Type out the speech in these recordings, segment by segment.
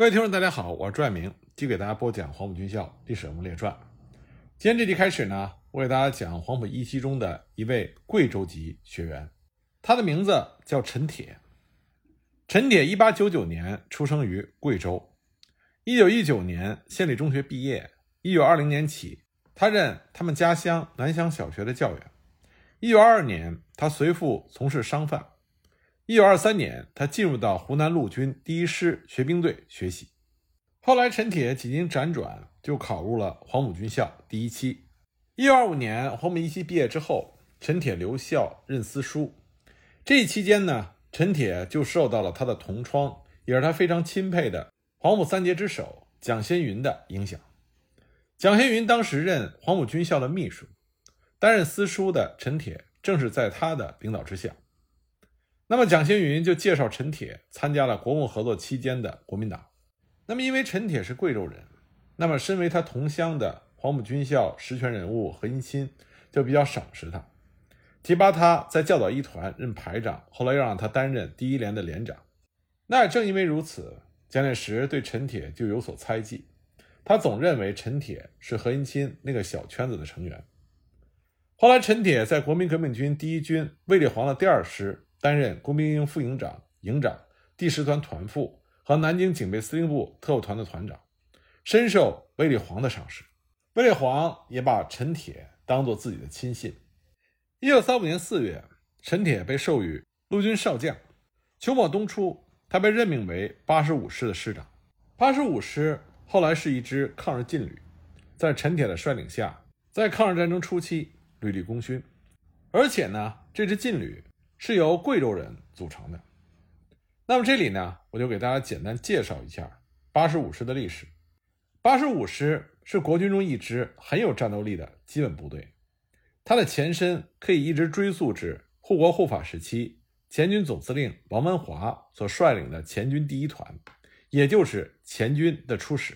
各位听众，大家好，我是朱爱明，继续给大家播讲《黄埔军校历史人物列传》。今天这集开始呢，我给大家讲黄埔一期中的一位贵州籍学员，他的名字叫陈铁。陈铁一八九九年出生于贵州，一九一九年县立中学毕业，一九二零年起，他任他们家乡南乡小学的教员。一九二二年，他随父从事商贩。一九二三年，他进入到湖南陆军第一师学兵队学习。后来，陈铁几经辗转，就考入了黄埔军校第一期。一九二五年，黄埔一期毕业之后，陈铁留校任司书。这一期间呢，陈铁就受到了他的同窗，也是他非常钦佩的黄埔三杰之首蒋先云的影响。蒋先云当时任黄埔军校的秘书，担任司书的陈铁正是在他的领导之下。那么蒋先云就介绍陈铁参加了国共合作期间的国民党。那么因为陈铁是贵州人，那么身为他同乡的黄埔军校实权人物何应钦就比较赏识他，提拔他在教导一团任排长，后来又让他担任第一连的连长。那也正因为如此，蒋介石对陈铁就有所猜忌，他总认为陈铁是何应钦那个小圈子的成员。后来陈铁在国民革命军第一军卫立煌的第二师。担任工兵营副营长、营长、第十团团副和南京警备司令部特务团的团长，深受卫立煌的赏识。卫立煌也把陈铁当做自己的亲信。一九三五年四月，陈铁被授予陆军少将。秋末冬初，他被任命为八十五师的师长。八十五师后来是一支抗日劲旅，在陈铁的率领下，在抗日战争初期屡立功勋。而且呢，这支劲旅。是由贵州人组成的。那么这里呢，我就给大家简单介绍一下八十五师的历史。八十五师是国军中一支很有战斗力的基本部队，它的前身可以一直追溯至护国护法时期，前军总司令王文华所率领的前军第一团，也就是前军的初始。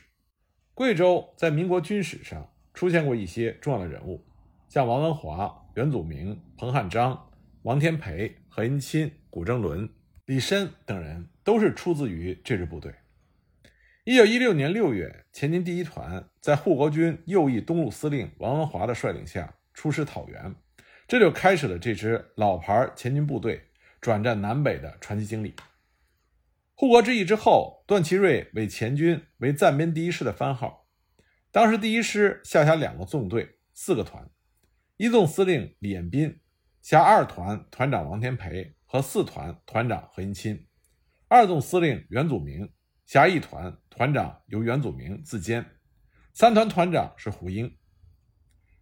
贵州在民国军史上出现过一些重要的人物，像王文华、袁祖明、彭汉章。王天培、何应钦、古正伦、李申等人都是出自于这支部队。一九一六年六月，前军第一团在护国军右翼东路司令王文华的率领下出师讨袁，这就开始了这支老牌前军部队转战南北的传奇经历。护国之役之后，段祺瑞为前军为暂编第一师的番号。当时第一师下辖两个纵队、四个团，一纵司令李彦斌。辖二团团长王天培和四团团长何应钦，二纵司令袁祖明辖一团团长由袁祖明自兼，三团团长是胡英。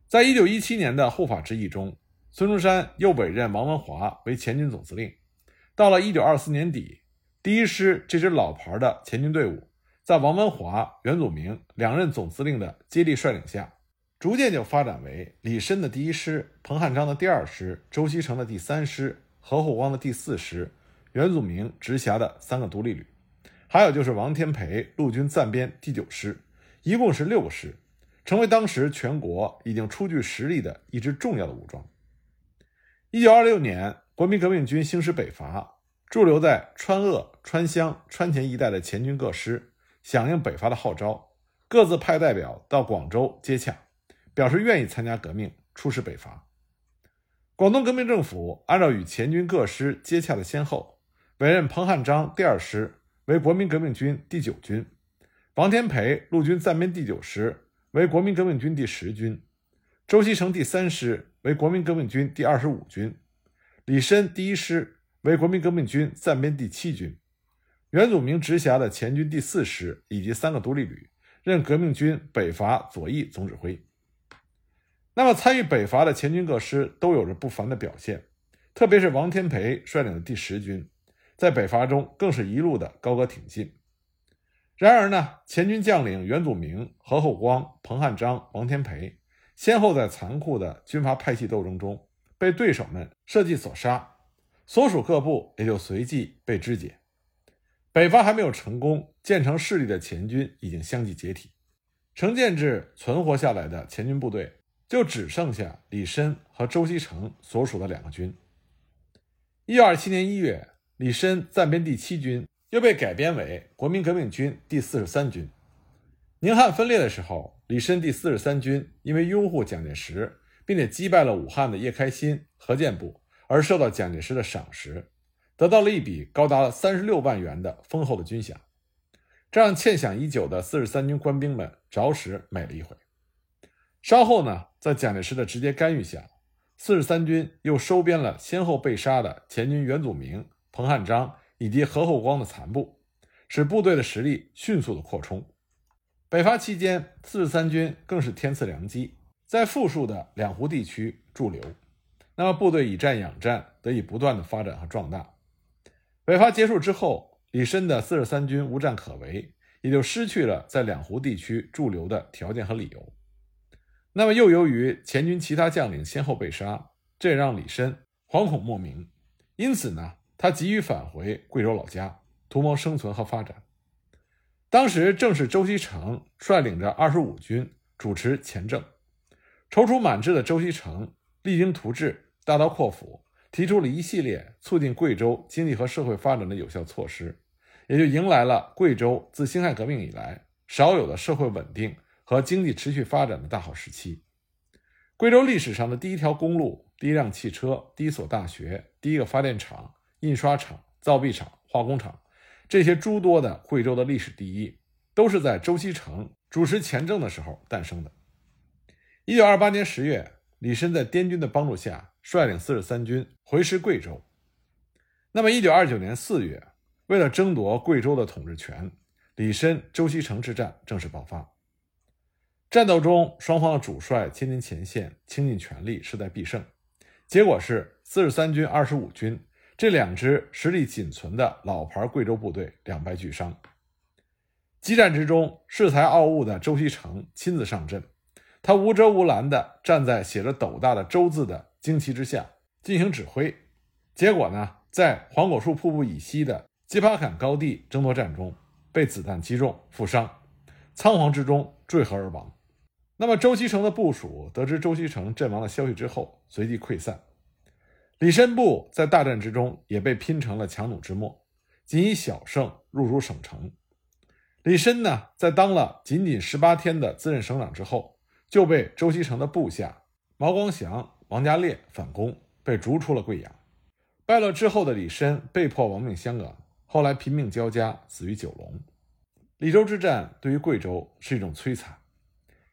在一九一七年的护法之役中，孙中山又委任王文华为前军总司令。到了一九二四年底，第一师这支老牌的前军队伍，在王文华、袁祖明两任总司令的接力率领下。逐渐就发展为李绅的第一师、彭汉章的第二师、周锡成的第三师、何厚光的第四师、袁祖明直辖的三个独立旅，还有就是王天培陆军暂编第九师，一共是六个师，成为当时全国已经初具实力的一支重要的武装。一九二六年，国民革命军兴师北伐，驻留在川鄂、川湘、川黔一带的前军各师响应北伐的号召，各自派代表到广州接洽。表示愿意参加革命，出师北伐。广东革命政府按照与前军各师接洽的先后，委任彭汉章第二师为国民革命军第九军，王天培陆军暂编第九师为国民革命军第十军，周锡成第三师为国民革命军第二十五军，李申第一师为国民革命军暂编第七军，袁祖明直辖的前军第四师以及三个独立旅任革命军北伐左翼总指挥。那么，参与北伐的前军各师都有着不凡的表现，特别是王天培率领的第十军，在北伐中更是一路的高歌挺进。然而呢，前军将领袁祖明、何厚光、彭汉章、王天培，先后在残酷的军阀派系斗争中被对手们设计所杀，所属各部也就随即被肢解。北伐还没有成功，建成势力的前军已经相继解体，成建制存活下来的前军部队。就只剩下李申和周锡成所属的两个军。一九二七年一月，李申暂编第七军又被改编为国民革命军第四十三军。宁汉分裂的时候，李申第四十三军因为拥护蒋介石，并且击败了武汉的叶开新、何建部，而受到蒋介石的赏识，得到了一笔高达三十六万元的丰厚的军饷，这让欠饷已久的四十三军官兵们着实美了一回。稍后呢，在蒋介石的直接干预下，四十三军又收编了先后被杀的前军袁祖明、彭汉章以及何厚光的残部，使部队的实力迅速的扩充。北伐期间，四十三军更是天赐良机，在富庶的两湖地区驻留，那么部队以战养战，得以不断的发展和壮大。北伐结束之后，李申的四十三军无战可为，也就失去了在两湖地区驻留的条件和理由。那么又由于前军其他将领先后被杀，这也让李申惶恐莫名，因此呢，他急于返回贵州老家，图谋生存和发展。当时正是周锡成率领着二十五军主持前政，踌躇满志的周锡成励精图治，大刀阔斧，提出了一系列促进贵州经济和社会发展的有效措施，也就迎来了贵州自辛亥革命以来少有的社会稳定和经济持续发展的大好时期。贵州历史上的第一条公路、第一辆汽车、第一所大学、第一个发电厂、印刷厂、造币厂、化工厂。这些诸多的贵州的历史第一，都是在周锡成主持前政的时候诞生的。一九二八年十月，李申在滇军的帮助下，率领四十三军回师贵州。那么，一九二九年四月，为了争夺贵州的统治权，李申、周锡成之战正式爆发。战斗中，双方的主帅亲临前线，倾尽全力，势在必胜。结果是四十三军、二十五军。这两支实力仅存的老牌贵州部队两败俱伤。激战之中，恃才傲物的周锡成亲自上阵，他无遮无拦地站在写着“斗大”的“周”字的旌旗之下进行指挥。结果呢，在黄果树瀑布以西的吉巴坎高地争夺战中，被子弹击中负伤，仓皇之中坠河而亡。那么，周锡成的部署得知周锡成阵亡的消息之后，随即溃散。李申部在大战之中也被拼成了强弩之末，仅以小胜入主省城。李申呢，在当了仅仅十八天的自任省长之后，就被周锡成的部下毛光祥、王家烈反攻，被逐出了贵阳。败落之后的李申被迫亡命香港，后来贫命交加，死于九龙。李州之战对于贵州是一种摧残，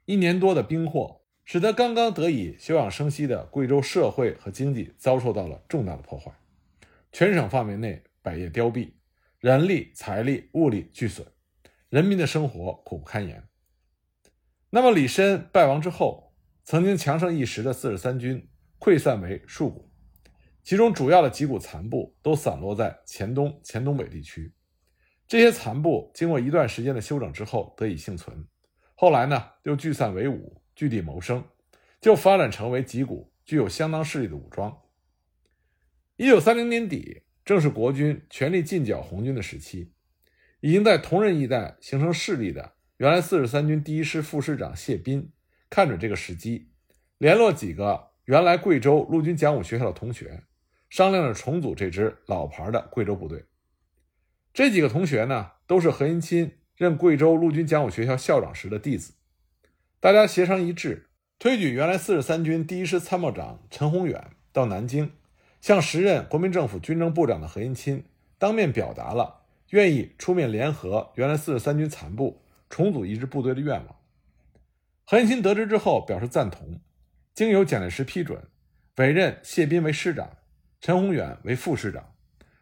一年多的兵祸。使得刚刚得以休养生息的贵州社会和经济遭受到了重大的破坏，全省范围内百业凋敝，人力、财力、物力俱损，人民的生活苦不堪言。那么李绅败亡之后，曾经强盛一时的四十三军溃散为数股，其中主要的几股残部都散落在黔东、黔东北地区。这些残部经过一段时间的休整之后得以幸存，后来呢又聚散为伍。据地谋生，就发展成为几股具有相当势力的武装。一九三零年底，正是国军全力进剿红军的时期。已经在同仁一带形成势力的原来四十三军第一师副师长谢斌，看准这个时机，联络几个原来贵州陆军讲武学校的同学，商量着重组这支老牌的贵州部队。这几个同学呢，都是何应钦任贵州陆军讲武学校校长时的弟子。大家协商一致，推举原来四十三军第一师参谋长陈宏远到南京，向时任国民政府军政部长的何应钦当面表达了愿意出面联合原来四十三军残部重组一支部队的愿望。何应钦得知之后表示赞同，经由蒋介石批准，委任谢斌为师长，陈宏远为副师长，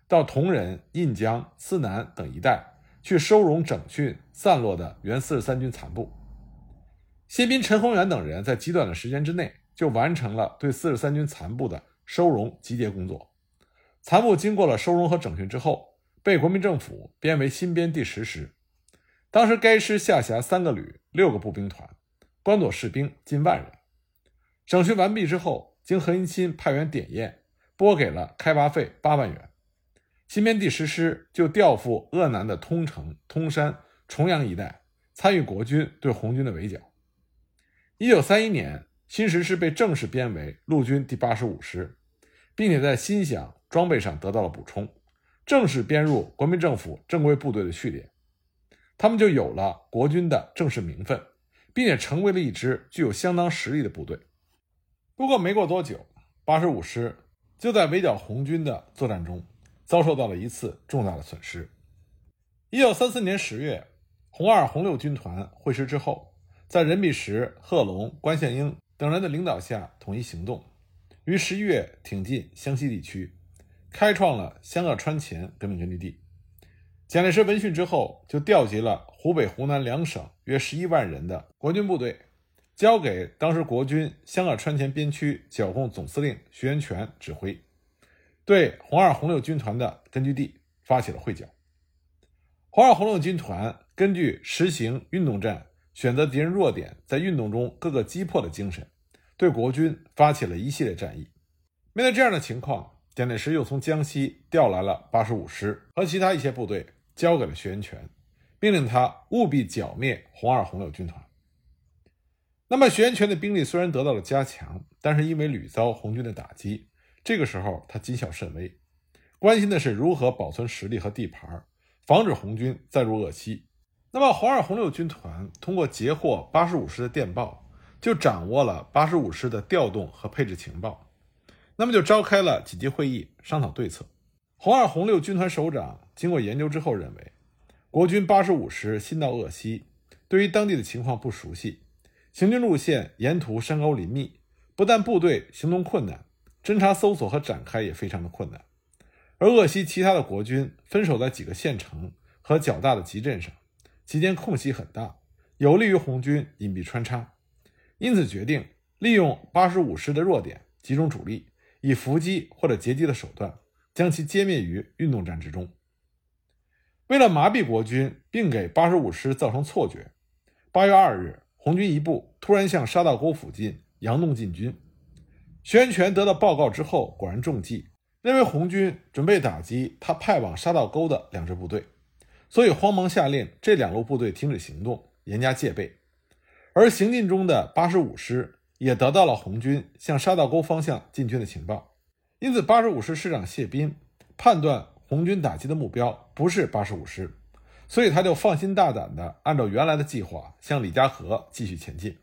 到铜仁、印江、思南等一带去收容整训散落的原四十三军残部。新兵、陈宏远等人在极短的时间之内就完成了对四十三军残部的收容集结工作。残部经过了收容和整训之后，被国民政府编为新编第十师。当时该师下辖三个旅、六个步兵团，关佐士兵近万人。整训完毕之后，经何应钦派员点验，拨给了开拔费八万元。新编第十师就调赴鄂南的通城、通山、重阳一带，参与国军对红军的围剿。一九三一年，新十师被正式编为陆军第八十五师，并且在新饷装备上得到了补充，正式编入国民政府正规部队的序列，他们就有了国军的正式名分，并且成为了一支具有相当实力的部队。不过没过多久，八十五师就在围剿红军的作战中遭受到了一次重大的损失。一九三四年十月，红二、红六军团会师之后，在任弼时、贺龙、关宪英等人的领导下统一行动，于十一月挺进湘西地区。开创了湘鄂川黔革命根据地。蒋介石闻讯之后，就调集了湖北、湖南两省约十一万人的国军部队，交给当时国军湘鄂川黔边区剿共总司令徐源泉指挥，对红二、红六军团的根据地发起了会剿。红二、红六军团根据实行运动战、选择敌人弱点，在运动中各个击破的精神，对国军发起了一系列战役。面对这样的情况，蒋介石又从江西调来了八十五师和其他一些部队，交给了徐源泉，命令他务必剿灭红二、红六军团。那么，徐源泉的兵力虽然得到了加强，但是因为屡遭红军的打击，这个时候他谨小慎微，关心的是如何保存实力和地盘，防止红军再入鄂西。那么，红二、红六军团通过截获八十五师的电报，就掌握了八十五师的调动和配置情报。那么就召开了紧急会议，商讨对策。红二、红六军团首长经过研究之后认为，国军八十五师新到鄂西，对于当地的情况不熟悉，行军路线沿途山高林密，不但部队行动困难，侦察搜索和展开也非常的困难。而鄂西其他的国军分守在几个县城和较大的集镇上，期间空隙很大，有利于红军隐蔽穿插，因此决定利用八十五师的弱点，集中主力。以伏击或者截击的手段，将其歼灭于运动战之中。为了麻痹国军，并给八十五师造成错觉，八月二日，红军一部突然向沙道沟附近佯动进军。徐源泉得到报告之后，果然中计，认为红军准备打击他派往沙道沟的两支部队，所以慌忙下令这两路部队停止行动，严加戒备。而行进中的八十五师。也得到了红军向沙道沟方向进军的情报，因此八十五师师长谢斌判断红军打击的目标不是八十五师，所以他就放心大胆地按照原来的计划向李家河继续前进。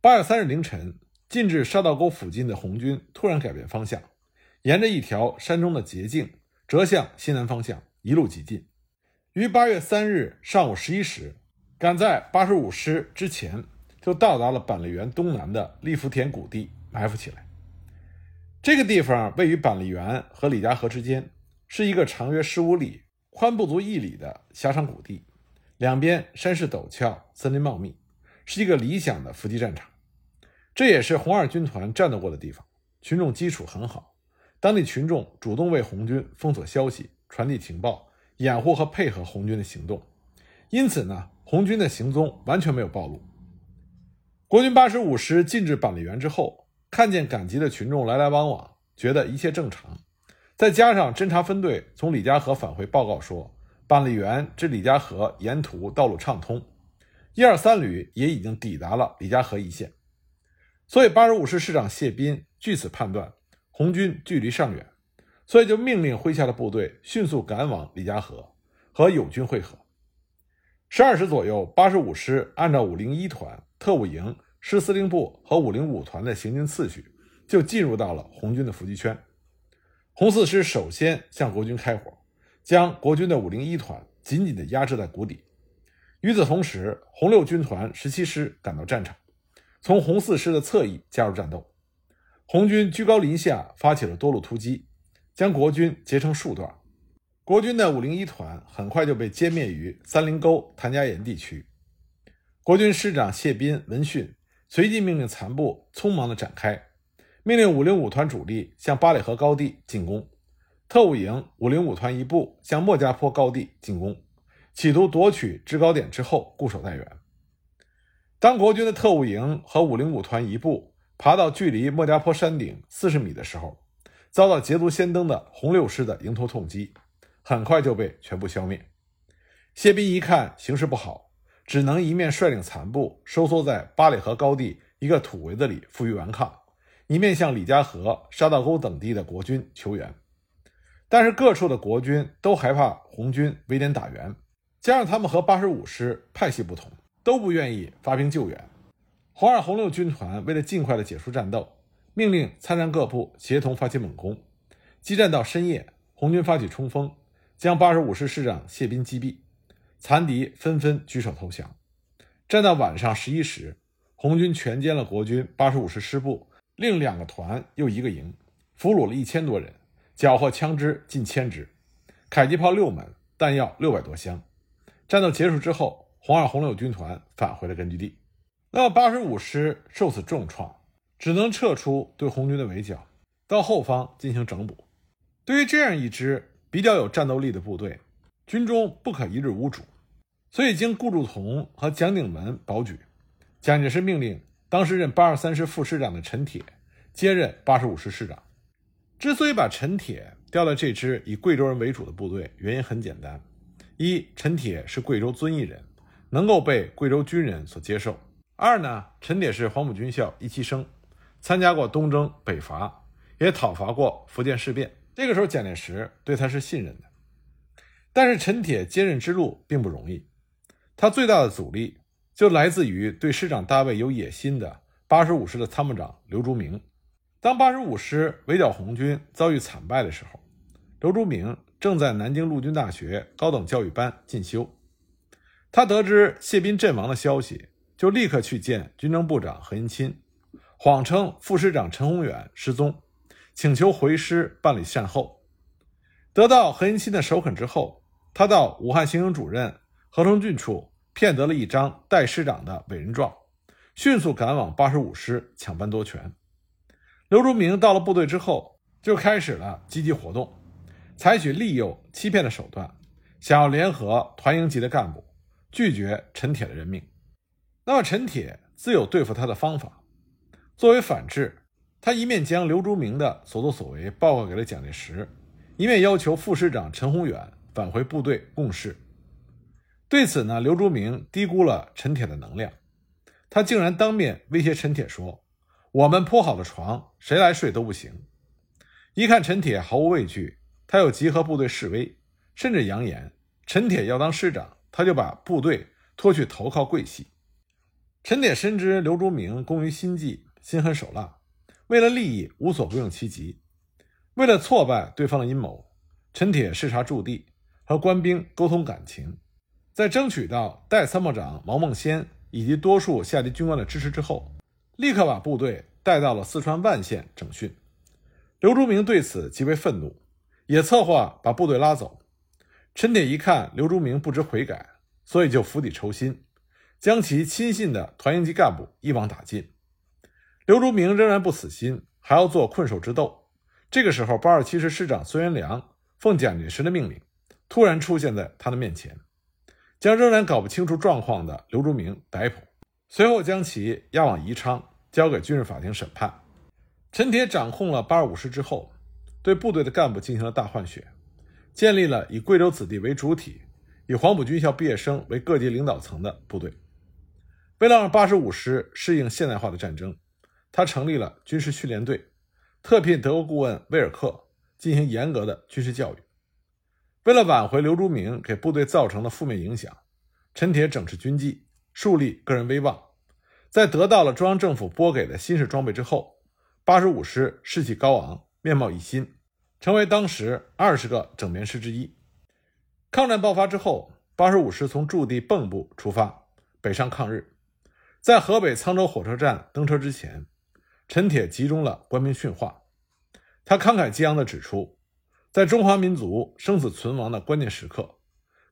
八月三日凌晨，进至沙道沟附近的红军突然改变方向，沿着一条山中的捷径折向西南方向，一路急进，于八月三日上午十一时，赶在八十五师之前。就到达了板栗园东南的利福田谷地，埋伏起来。这个地方位于板栗园和李家河之间，是一个长约十五里、宽不足一里的狭长谷地，两边山势陡峭，森林茂密，是一个理想的伏击战场。这也是红二军团战斗过的地方，群众基础很好，当地群众主动为红军封锁消息、传递情报、掩护和配合红军的行动，因此呢，红军的行踪完全没有暴露。国军八十五师进至板栗园之后，看见赶集的群众来来往往，觉得一切正常。再加上侦察分队从李家河返回报告说，板栗园至李家河沿途道路畅通，一二三旅也已经抵达了李家河一线，所以八十五师师长谢斌据此判断红军距离尚远，所以就命令麾下的部队迅速赶往李家河和友军会合。十二时左右，八十五师按照五零一团。特务营、师司令部和五零五团的行军次序，就进入到了红军的伏击圈。红四师首先向国军开火，将国军的五零一团紧紧地压制在谷底。与此同时，红六军团十七师赶到战场，从红四师的侧翼加入战斗。红军居高临下发起了多路突击，将国军截成数段。国军的五零一团很快就被歼灭于三林沟谭家岩地区。国军师长谢斌闻讯，随即命令残部匆忙地展开，命令五零五团主力向八里河高地进攻，特务营五零五团一部向莫家坡高地进攻，企图夺取制高点之后固守待援。当国军的特务营和五零五团一部爬到距离莫家坡山顶四十米的时候，遭到捷足先登的红六师的迎头痛击，很快就被全部消灭。谢斌一看形势不好。只能一面率领残部收缩在八里河高地一个土围子里负隅顽抗，一面向李家河、沙道沟等地的国军求援。但是各处的国军都害怕红军围点打援，加上他们和八十五师派系不同，都不愿意发兵救援。红二、红六军团为了尽快的结束战斗，命令参战各部协同发起猛攻。激战到深夜，红军发起冲锋，将八十五师师长谢斌击毙，残敌纷纷举手投降。战到晚上十一时，红军全歼了国军八十五师师部，另两个团又一个营，俘虏了一千多人。缴获枪支近千支，迫击炮六门，弹药六百多箱。战斗结束之后，红二、红六军团返回了根据地。那么八十五师受此重创，只能撤出对红军的围剿，到后方进行整补。对于这样一支比较有战斗力的部队，军中不可一日无主，所以经顾祝同和蒋鼎文保举，蒋介石命令当时任八二三师副师长的陈铁接任八十五师师长。之所以把陈铁调到这支以贵州人为主的部队，原因很简单：一，陈铁是贵州遵义人，能够被贵州军人所接受；二呢，陈铁是黄埔军校一期生，参加过东征北伐，也讨伐过福建事变。这个时候，蒋介石对他是信任的。但是，陈铁接任之路并不容易，他最大的阻力就来自于对师长大卫有野心的八十五师的参谋长刘竹明。当八十五师围剿红军遭遇惨败的时候，刘竹明正在南京陆军大学高等教育班进修。他得知谢斌阵亡的消息，就立刻去见军政部长何应钦，谎称副师长陈宏远失踪，请求回师办理善后。得到何应钦的首肯之后，他到武汉行营主任何成俊处骗得了一张代师长的委任状，迅速赶往八十五师抢班夺权。刘竹明到了部队之后，就开始了积极活动，采取利诱、欺骗的手段，想要联合团营级的干部，拒绝陈铁的任命。那么陈铁自有对付他的方法。作为反制，他一面将刘竹明的所作所为报告给了蒋介石，一面要求副师长陈宏远返回部队共事。对此呢，刘竹明低估了陈铁的能量，他竟然当面威胁陈铁说。我们铺好的床，谁来睡都不行。一看陈铁毫无畏惧，他又集合部队示威，甚至扬言陈铁要当师长，他就把部队拖去投靠桂系。陈铁深知刘竹明工于心计，心狠手辣，为了利益无所不用其极。为了挫败对方的阴谋，陈铁视察驻地，和官兵沟通感情，在争取到代参谋长毛孟先以及多数下级军官的支持之后。立刻把部队带到了四川万县整训。刘竹明对此极为愤怒，也策划把部队拉走。陈铁一看刘竹明不知悔改，所以就釜底抽薪，将其亲信的团营级干部一网打尽。刘竹明仍然不死心，还要做困兽之斗。这个时候，八二七师师长孙元良奉蒋介石的命令，突然出现在他的面前，将仍然搞不清楚状况的刘竹明逮捕。随后将其押往宜昌，交给军事法庭审判。陈铁掌控了八二五师之后，对部队的干部进行了大换血，建立了以贵州子弟为主体、以黄埔军校毕业生为各级领导层的部队。为了让八十五师适应现代化的战争，他成立了军事训练队，特聘德国顾问威尔克进行严格的军事教育。为了挽回刘竹明给部队造成的负面影响，陈铁整治军纪。树立个人威望，在得到了中央政府拨给的新式装备之后，八十五师士气高昂，面貌一新，成为当时二十个整编师之一。抗战爆发之后，八十五师从驻地蚌埠出发，北上抗日。在河北沧州火车站登车之前，陈铁集中了官兵训话，他慷慨激昂地指出，在中华民族生死存亡的关键时刻，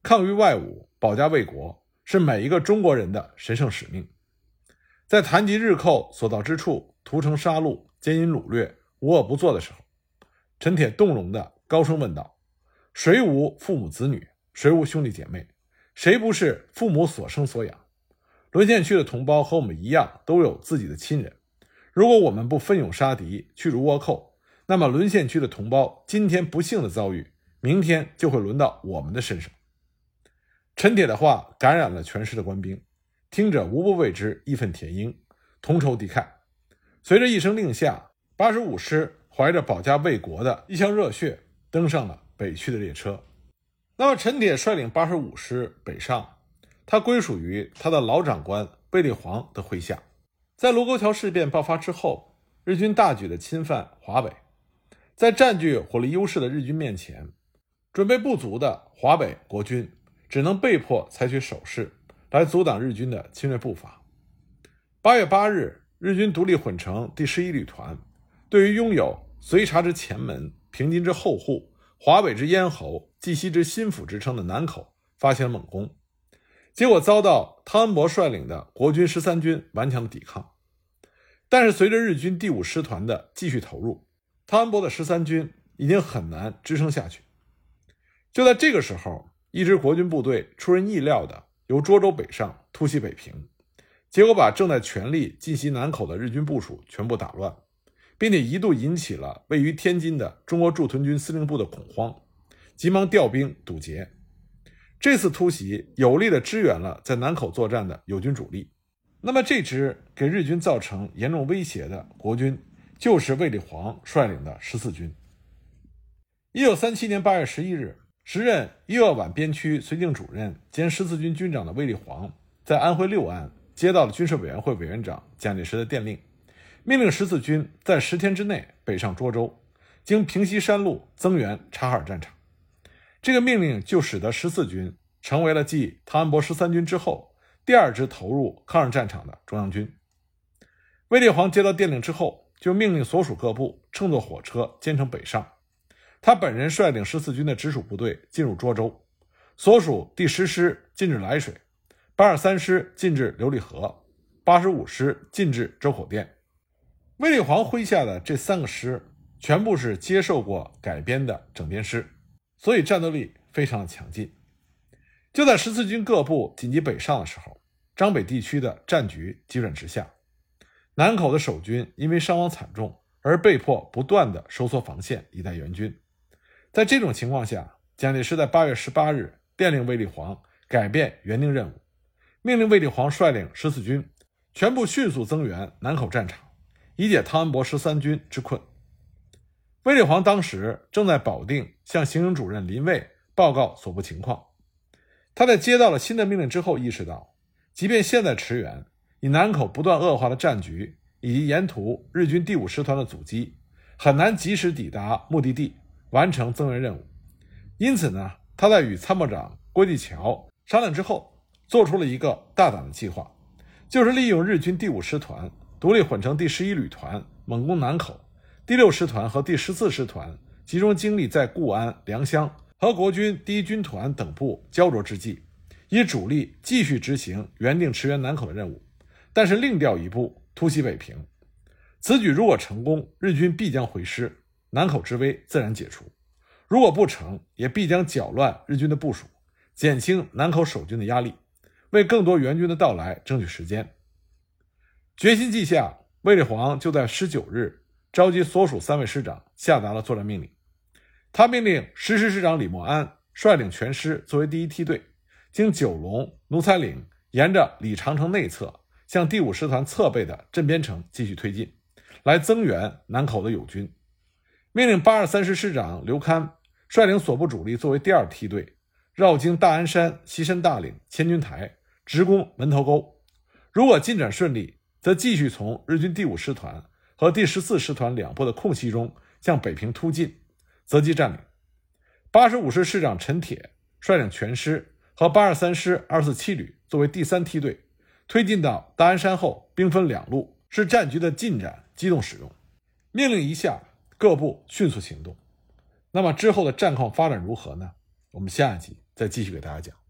抗御外侮，保家卫国。是每一个中国人的神圣使命。在谈及日寇所到之处屠城杀戮、奸淫掳掠、无恶不作的时候，陈铁动容的高声问道：“谁无父母子女？谁无兄弟姐妹？谁不是父母所生所养？沦陷区的同胞和我们一样，都有自己的亲人。如果我们不奋勇杀敌、驱逐倭寇，那么沦陷区的同胞今天不幸的遭遇，明天就会轮到我们的身上。”陈铁的话感染了全师的官兵，听者无不为之义愤填膺，同仇敌忾。随着一声令下，八十五师怀着保家卫国的一腔热血，登上了北去的列车。那么陈铁率领八十五师北上，他归属于他的老长官卫立煌的麾下。在卢沟桥事变爆发之后，日军大举的侵犯华北，在占据火力优势的日军面前，准备不足的华北国军只能被迫采取守势来阻挡日军的侵略步伐。八月八日，日军独立混成第十一旅团对于拥有绥察之前门、平津之后户、华北之咽喉、冀西之心腹之称的南口发起了猛攻，结果遭到汤恩伯率领的国军十三军顽强的抵抗。但是，随着日军第五师团的继续投入，汤恩伯的十三军已经很难支撑下去。就在这个时候，一支国军部队出人意料的由涿州北上突袭北平。结果把正在全力进袭南口的日军部署全部打乱，并且一度引起了位于天津的中国驻屯军司令部的恐慌，急忙调兵堵截。这次突袭有力地支援了在南口作战的友军主力。那么，这支给日军造成严重威胁的国军，就是卫立煌率领的十四军。一九三七年八月十一日，时任伊鄂皖边区绥靖主任兼十四军军长的卫立煌，在安徽六安。接到了军事委员会委员长蒋介石的电令，命令十四军在十天之内北上涿州，经平西山路增援察哈尔战场。这个命令就使得十四军成为了继汤恩伯十三军之后第二支投入抗日战场的中央军。卫立煌接到电令之后，就命令所属各部乘坐火车兼程北上。他本人率领十四军的直属部队进入涿州，所属第十师进至涞水。八十三师进至琉璃河，八十五师进至周口店。卫立煌麾下的这三个师全部是接受过改编的整编师，所以战斗力非常的强劲。就在十四军各部紧急北上的时候，张北地区的战局急转直下。南口的守军因为伤亡惨重，而被迫不断的收缩防线以待援军。在这种情况下，蒋介石在八月十八日电令卫立煌改变原定任务。命令卫立煌率领十四军全部迅速增援南口战场，以解汤恩伯十三军之困。卫立煌当时正在保定向行营主任林蔚报告所部情况。他在接到了新的命令之后，意识到，即便现在驰援，以南口不断恶化的战局以及沿途日军第五师团的阻击，很难及时抵达目的地，完成增援任务。因此呢，他在与参谋长郭继桥商量之后。做出了一个大胆的计划，就是利用日军第五师团独立混成第十一旅团猛攻南口，第六师团和第十四师团集中精力在固安、良乡和国军第一军团等部焦灼之际，以主力继续执行原定驰援南口的任务，但是另调一部突袭北平。此举如果成功，日军必将回师，南口之危自然解除；如果不成，也必将搅乱日军的部署，减轻南口守军的压力。为更多援军的到来争取时间，决心既下，卫立煌就在十九日召集所属三位师长，下达了作战命令。他命令十师师长李默安率领全师作为第一梯队，经九龙、奴才岭，沿着李长城内侧向第五师团侧背的镇边城继续推进，来增援南口的友军。命令八二三师师长刘戡率领所部主力作为第二梯队，绕经大安山、西山大岭、千军台。直攻门头沟，如果进展顺利，则继续从日军第五师团和第十四师团两部的空隙中向北平突进，择机占领。八十五师师长陈铁率领全师和八十三师二四七旅作为第三梯队，推进到大安山后，兵分两路，视战局的进展机动使用。命令一下，各部迅速行动。那么之后的战况发展如何呢？我们下一集再继续给大家讲。